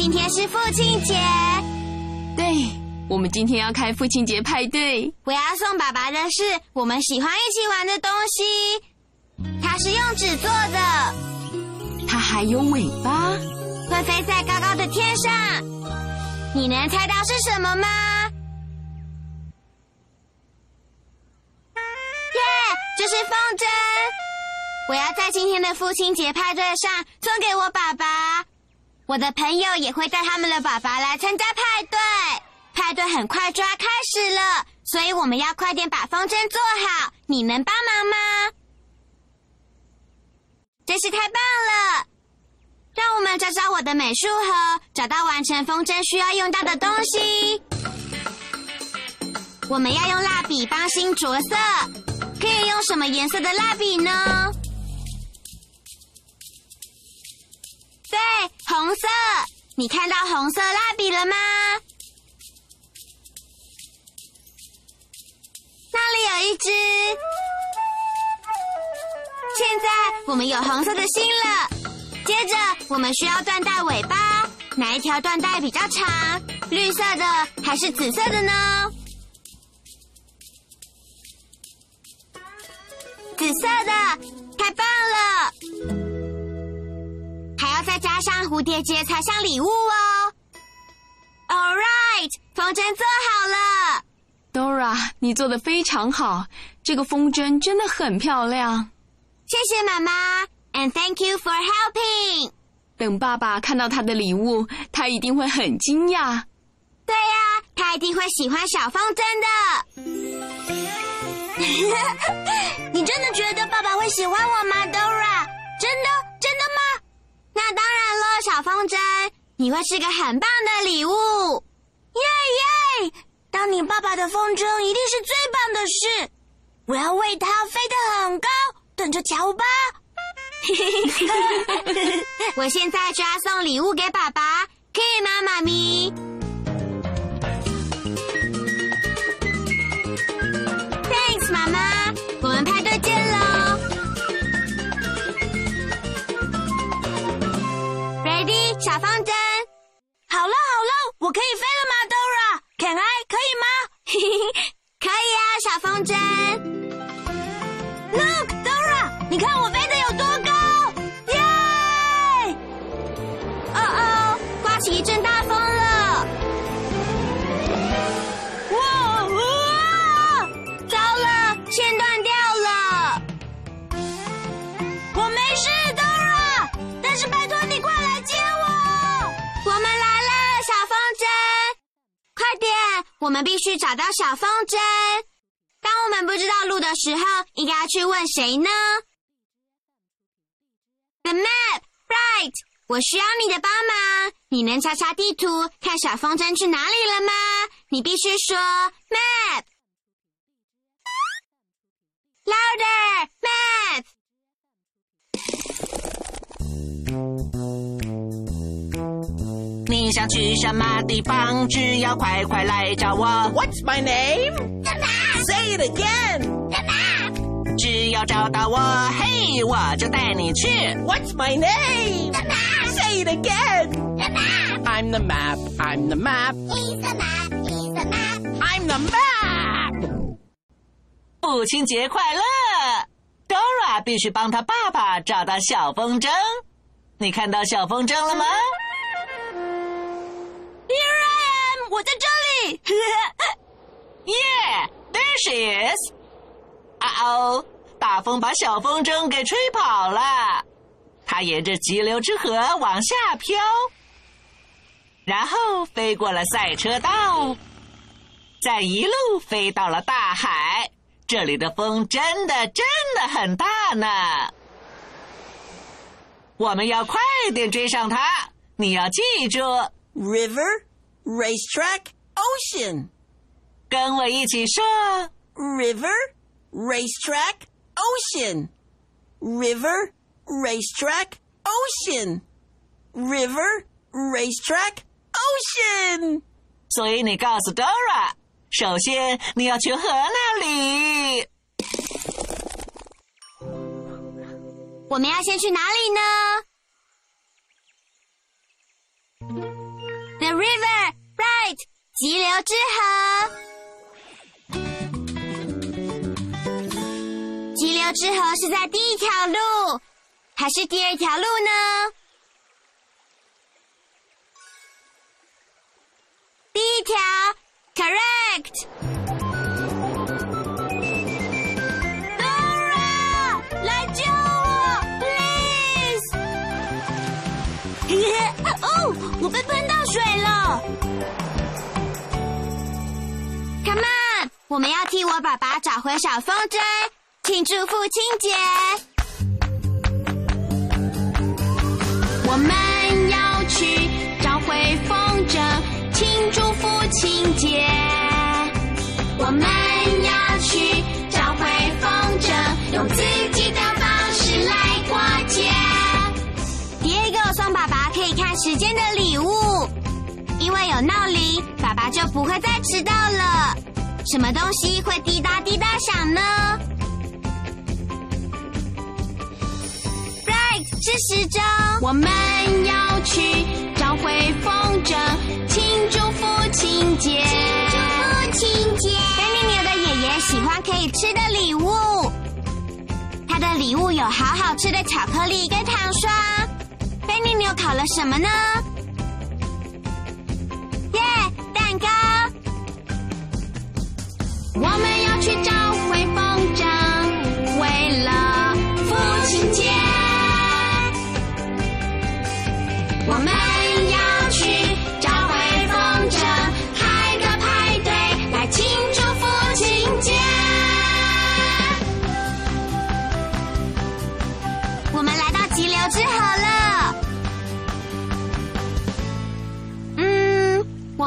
今天是父亲节。对，我们今天要开父亲节派对。我要送爸爸的是我们喜欢一起玩的东西，它是用纸做的，它还有尾巴，会飞在高高的天上。你能猜到是什么吗？耶，这是风筝。我要在今天的父亲节派对上送给我爸爸，我的朋友也会带他们的爸爸来参加派对。派对很快就要开始了，所以我们要快点把风筝做好。你能帮忙吗？真是太棒了！让我们找找我的美术盒，找到完成风筝需要用到的东西。我们要用蜡笔帮心着色，可以用什么颜色的蜡笔呢？对，红色。你看到红色蜡笔了吗？那里有一只。现在我们有红色的心了。接着，我们需要缎带尾巴。哪一条缎带比较长？绿色的还是紫色的呢？紫色的，太棒蝴蝶结才像礼物哦。All right，风筝做好了。Dora，你做的非常好，这个风筝真的很漂亮。谢谢妈妈，and thank you for helping。等爸爸看到他的礼物，他一定会很惊讶。对呀，他一定会喜欢小风筝的。你真的觉得爸爸会喜欢我吗，Dora？真的？那当然了，小风筝，你会是个很棒的礼物，耶耶！当你爸爸的风筝一定是最棒的事，我要为它飞得很高，等着瞧吧。我现在就要送礼物给爸爸，可以吗，妈咪？小风筝，好了好了，我可以飞了吗，Dora？Can I？可以吗？可以啊，小风筝。Look，Dora，你看我飞得有多高？耶！哦哦，刮起一我们必须找到小风筝。当我们不知道路的时候，应该要去问谁呢？The map, right？我需要你的帮忙。你能查查地图，看小风筝去哪里了吗？你必须说 map louder, map。你想去什么地方？只要快快来找我。What's my name? The map. Say it again. The map. 只要找到我，嘿，我就带你去。What's my name? The map. Say it again. The map. I'm the map. I'm the map. He's the map. He's the map. I'm the map. 父亲节快乐！Dora 必须帮他爸爸找到小风筝。你看到小风筝了吗我在这里。Yeah，there she is。啊哦，大风把小风筝给吹跑了，它沿着急流之河往下飘，然后飞过了赛车道，再一路飞到了大海。这里的风真的真的很大呢。我们要快点追上它。你要记住 River, racetrack, ocean. 跟我一起说 River, racetrack, ocean. River, racetrack, ocean. River, racetrack, ocean. 所以你告诉 Dora，首先你要去河那里。我们要先去哪里呢？The river, right，急流之河。急流之河是在第一条路，还是第二条路呢？第一条，correct。来救我，please！哦，我被喷睡了。Come on，我们要替我爸爸找回小风筝，庆祝父亲节。我们要去找回风筝，庆祝父亲节。我们要去找回风筝，用自己的方式来过节。第二个送爸爸可以看时间的礼物，为有闹铃，爸爸就不会再迟到了。什么东西会滴答滴答响呢？Right，是时钟。我们要去找回风筝，庆祝父亲节。庆祝父亲节。丹尼牛的爷爷喜欢可以吃的礼物，他的礼物有好好吃的巧克力跟糖霜。丹尼牛烤了什么呢？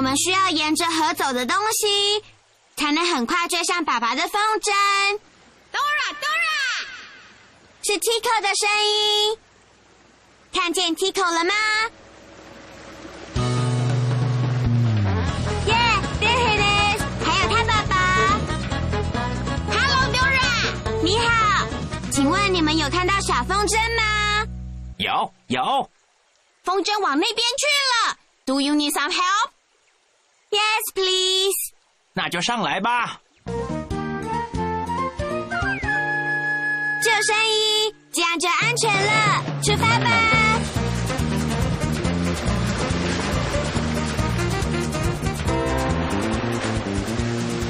我们需要沿着河走的东西，才能很快追上爸爸的风筝。Dora，Dora，是 Tico 的声音。看见 Tico 了吗？耶、yeah,，There he is！还有他爸爸。Hello，Dora，你好。请问你们有看到小风筝吗？有有，风筝往那边去了。Do you need some help? Yes, please. 那就上来吧。救生衣，这样就安全了。出发吧！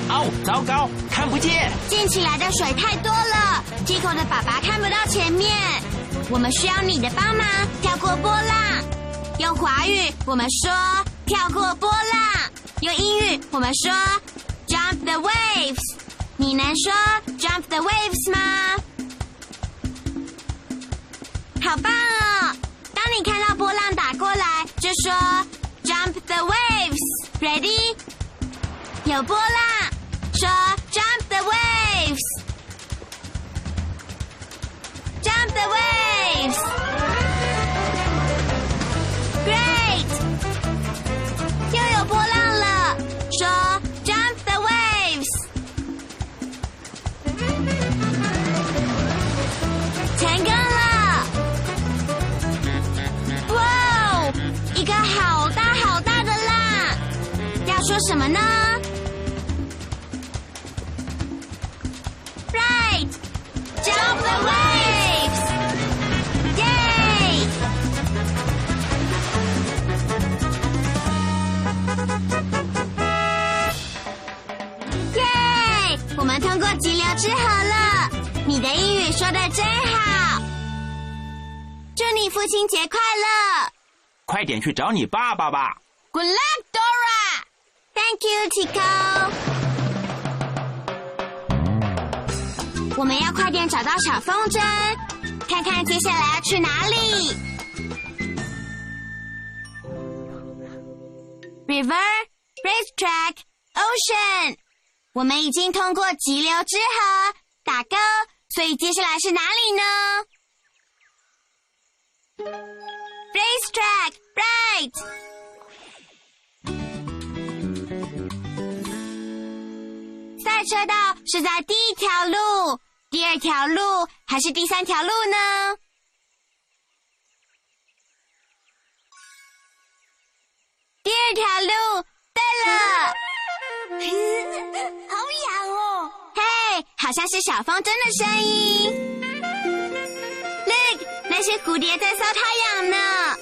哦，糟糕，看不见。溅起来的水太多了，Tico 的爸爸看不到前面。我们需要你的帮忙，跳过波浪。用华语我们说跳过波浪，用英语我们说 jump the waves。你能说 jump the waves 吗？好棒哦！当你看到波浪打过来，就说 jump the waves。Ready？有波浪，说什么呢？Right, jump the waves! Yay! Yay! 我们通过急流之河了。你的英语说的真好。祝你父亲节快乐！快点去找你爸爸吧。滚蛋！Thank you, Tico. 我们要快点找到小风筝，看看接下来要去哪里。River, racetrack, ocean。我们已经通过急流之河，打勾，所以接下来是哪里呢？Racetrack, right。赛车道是在第一条路、第二条路还是第三条路呢？第二条路，对了。好痒哦！嘿，好像是小风筝的声音。Look，那些蝴蝶在烧太阳呢。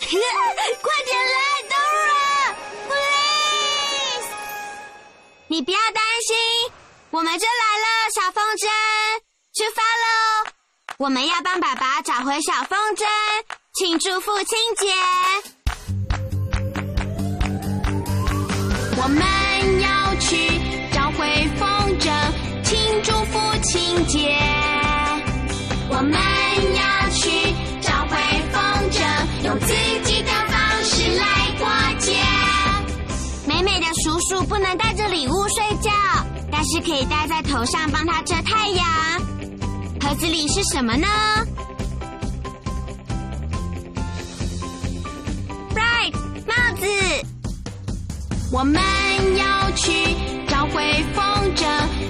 快点来你不要担心，我们就来了，小风筝，出发喽！我们要帮爸爸找回小风筝，庆祝父亲节。我们要去找回风筝，庆祝父亲节。我们美的叔叔不能带着礼物睡觉，但是可以戴在头上帮它遮太阳。盒子里是什么呢？Right，帽子。我们要去找回风筝，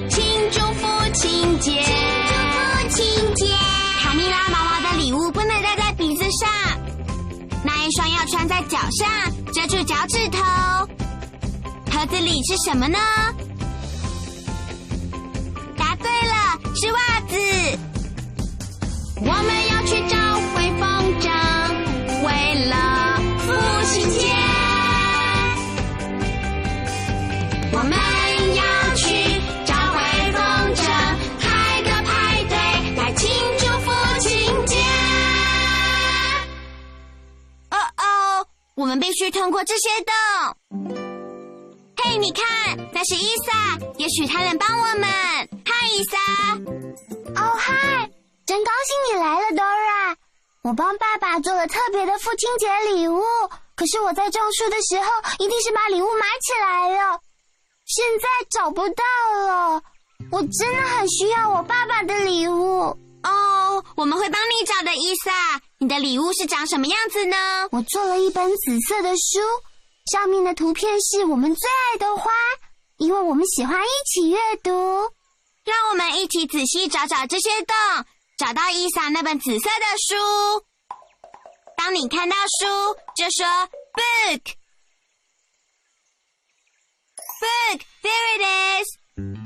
庆祝父亲节。庆祝父亲节！卡蜜拉毛毛的礼物不能戴在鼻子上，那一双要穿在脚上，遮住脚趾头。盒子里是什么呢？答对了，是袜子。我们要去找回风筝，为了父亲节。我们要去找回风筝，开个派对来庆祝父亲节。哦哦，我们必须通过这些洞。嘿，你看，那是伊萨，也许他能帮我们。嗨，伊萨。哦嗨，真高兴你来了，Dora。我帮爸爸做了特别的父亲节礼物，可是我在种树的时候一定是把礼物埋起来了，现在找不到了。我真的很需要我爸爸的礼物。哦，我们会帮你找的，伊萨。你的礼物是长什么样子呢？我做了一本紫色的书，上面的图片是我们最爱的花，因为我们喜欢一起阅读。让我们一起仔细找找这些洞，找到伊莎那本紫色的书。当你看到书，就说 book。Book, there it is.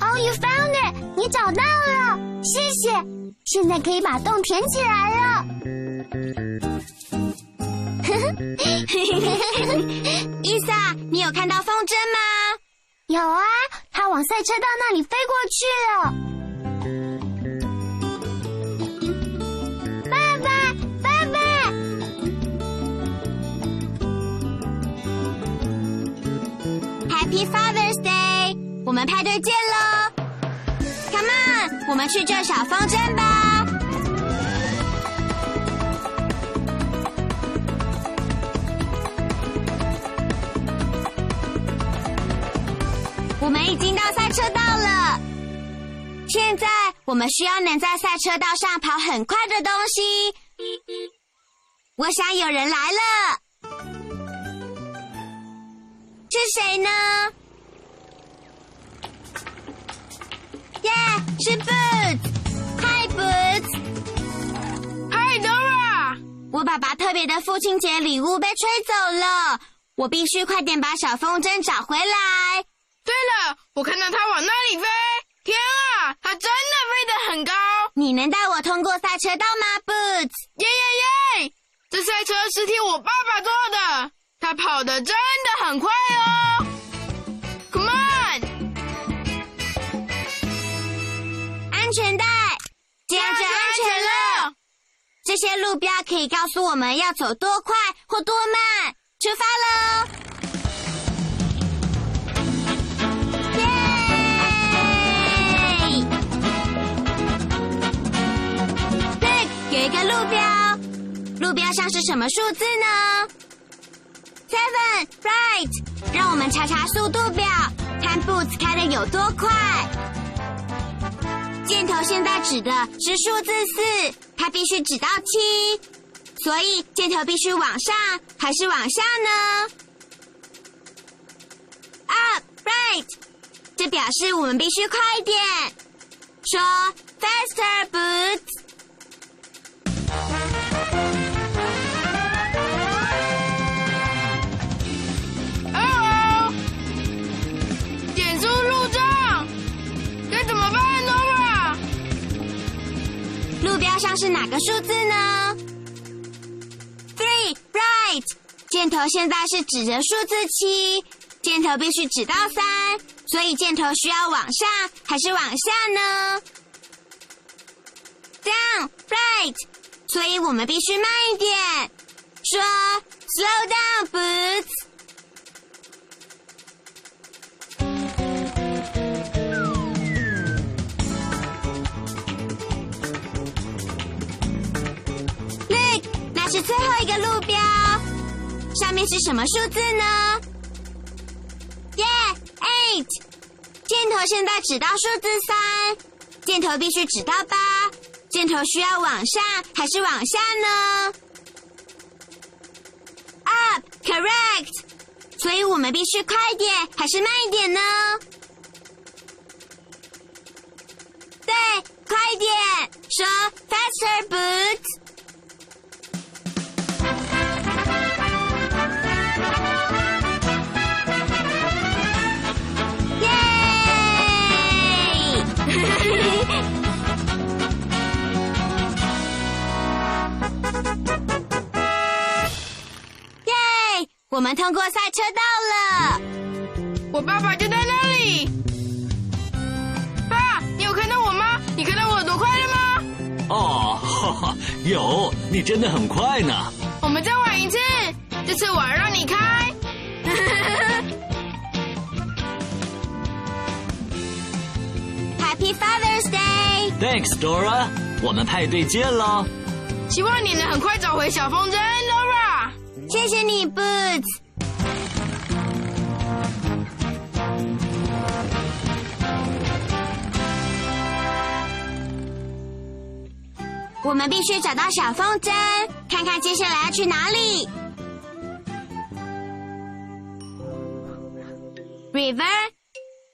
Oh, you found it！你找到了，谢谢。现在可以把洞填起来了。伊萨，你有看到风筝吗？有啊，它往赛车道那里飞过去了。爸爸，爸爸！Happy Father's Day！我们派对见喽！Come on，我们去救小风筝吧！我们已经到赛车道了，现在我们需要能在赛车道上跑很快的东西。我想有人来了。是谁呢？耶、是 Boots。Hi Boots。Hi Dora。我爸爸特别的父亲节礼物被吹走了，我必须快点把小风筝找回来。对了，我看到它往那里飞。天啊，它真的飞得很高！你能带我通过赛车道吗，Boots？耶耶耶！这赛车是替我爸爸做的，他跑得真的很快哦。Come on！安全带，这样就安全了。这些路标可以告诉我们要走多快或多慢。出发喽！路标，路标上是什么数字呢？Seven, right。让我们查查速度表，看 Boots 开的有多快。箭头现在指的是数字四，它必须指到七，所以箭头必须往上还是往下呢？Up, right。这表示我们必须快点。说 Faster, Boots。是哪个数字呢？Three, right。箭头现在是指着数字七，箭头必须指到三，所以箭头需要往上还是往下呢？Down, right。所以我们必须慢一点。说 Slow down, Boots。是最后一个路标，上面是什么数字呢？Yeah，eight。箭头现在指到数字三，箭头必须指到八，箭头需要往上还是往下呢？Up，correct。所以我们必须快一点还是慢一点呢？对，快一点，说 faster boots。我们通过赛车道了。我爸爸就在那里。爸，你有看到我吗？你看到我有多快了吗？哦，哈哈，有，你真的很快呢。我们再玩一次，这次我要让你开。Happy Father's Day！Thanks, Dora，我们派对见喽。希望你能很快找回小风筝。谢谢你，Boots。我们必须找到小风筝，看看接下来要去哪里。River,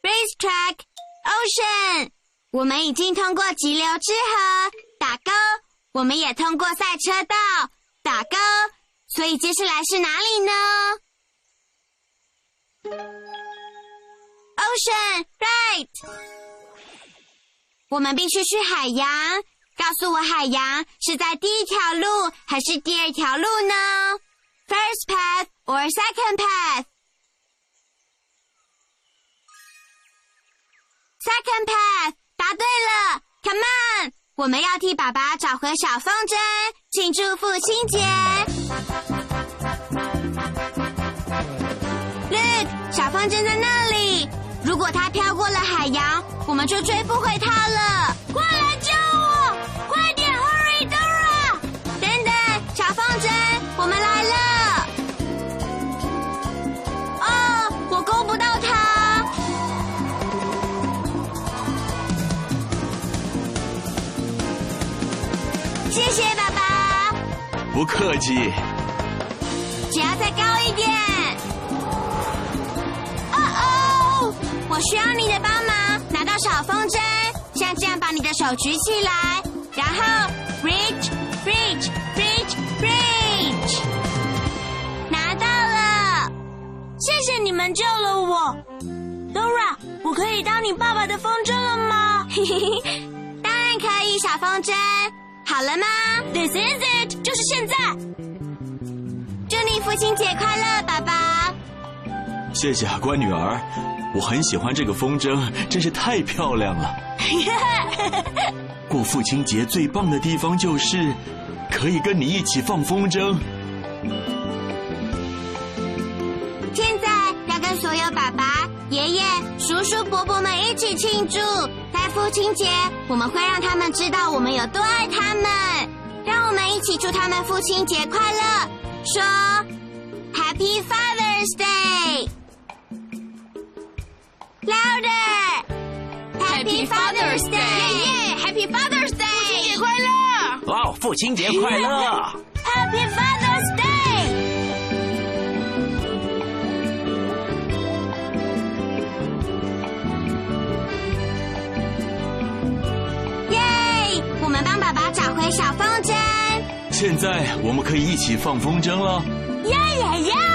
racetrack, ocean。我们已经通过急流之河，打勾。我们也通过赛车道，打勾。所以接下来是哪里呢？Ocean, right。我们必须去海洋。告诉我，海洋是在第一条路还是第二条路呢？First path or second path? Second path，答对了，Come on，我们要替爸爸找回小风筝，庆祝父亲节。Look，小风筝在那里。如果它飘过了海洋，我们就追不回它了。不客气。只要再高一点。哦哦，我需要你的帮忙，拿到小风筝，像这样把你的手举起来，然后 reach reach reach reach，拿到了，谢谢你们救了我。Dora，我可以当你爸爸的风筝了吗？嘿嘿嘿，当然可以，小风筝。好了吗？This is it，就是现在。祝你父亲节快乐，爸爸！谢谢啊，乖女儿。我很喜欢这个风筝，真是太漂亮了。过父亲节最棒的地方就是可以跟你一起放风筝。现在要跟所有爸爸、爷爷、叔叔、伯伯们一起庆祝，在父亲节，我们会让他们知道我们有多爱他们。让我们一起祝他们父亲节快乐，说 Happy Father's Day。Louder! Happy Father's Day! 耶！Happy Father's Day！父亲节快乐！哇，父亲节快乐！Happy Father's Day! 小风筝，现在我们可以一起放风筝了。耶耶耶！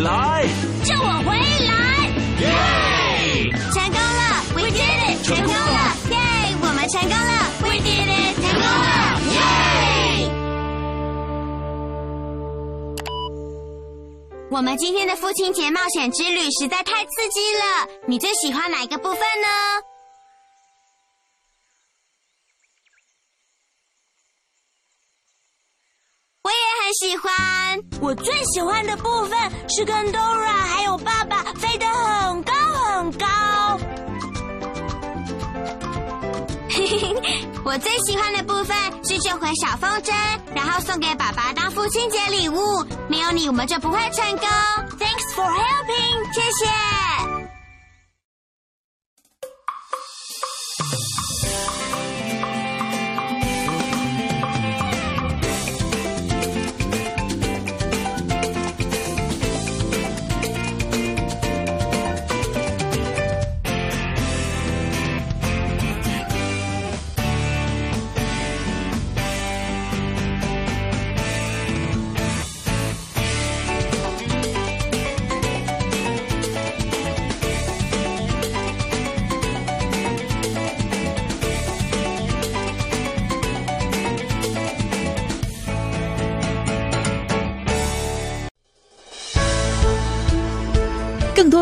起来！救我回来！耶！成功了！We did it！成功了！耶！我们成功了！We did it！成功了！耶！我们今天的父亲节冒险之旅实在太刺激了，你最喜欢哪一个部分呢？我也很喜欢。我最喜欢的部分是跟 Dora 还有爸爸飞得很高很高。我最喜欢的部分是救回小风筝，然后送给爸爸当父亲节礼物。没有你，我们就不会成功。Thanks for helping，谢谢。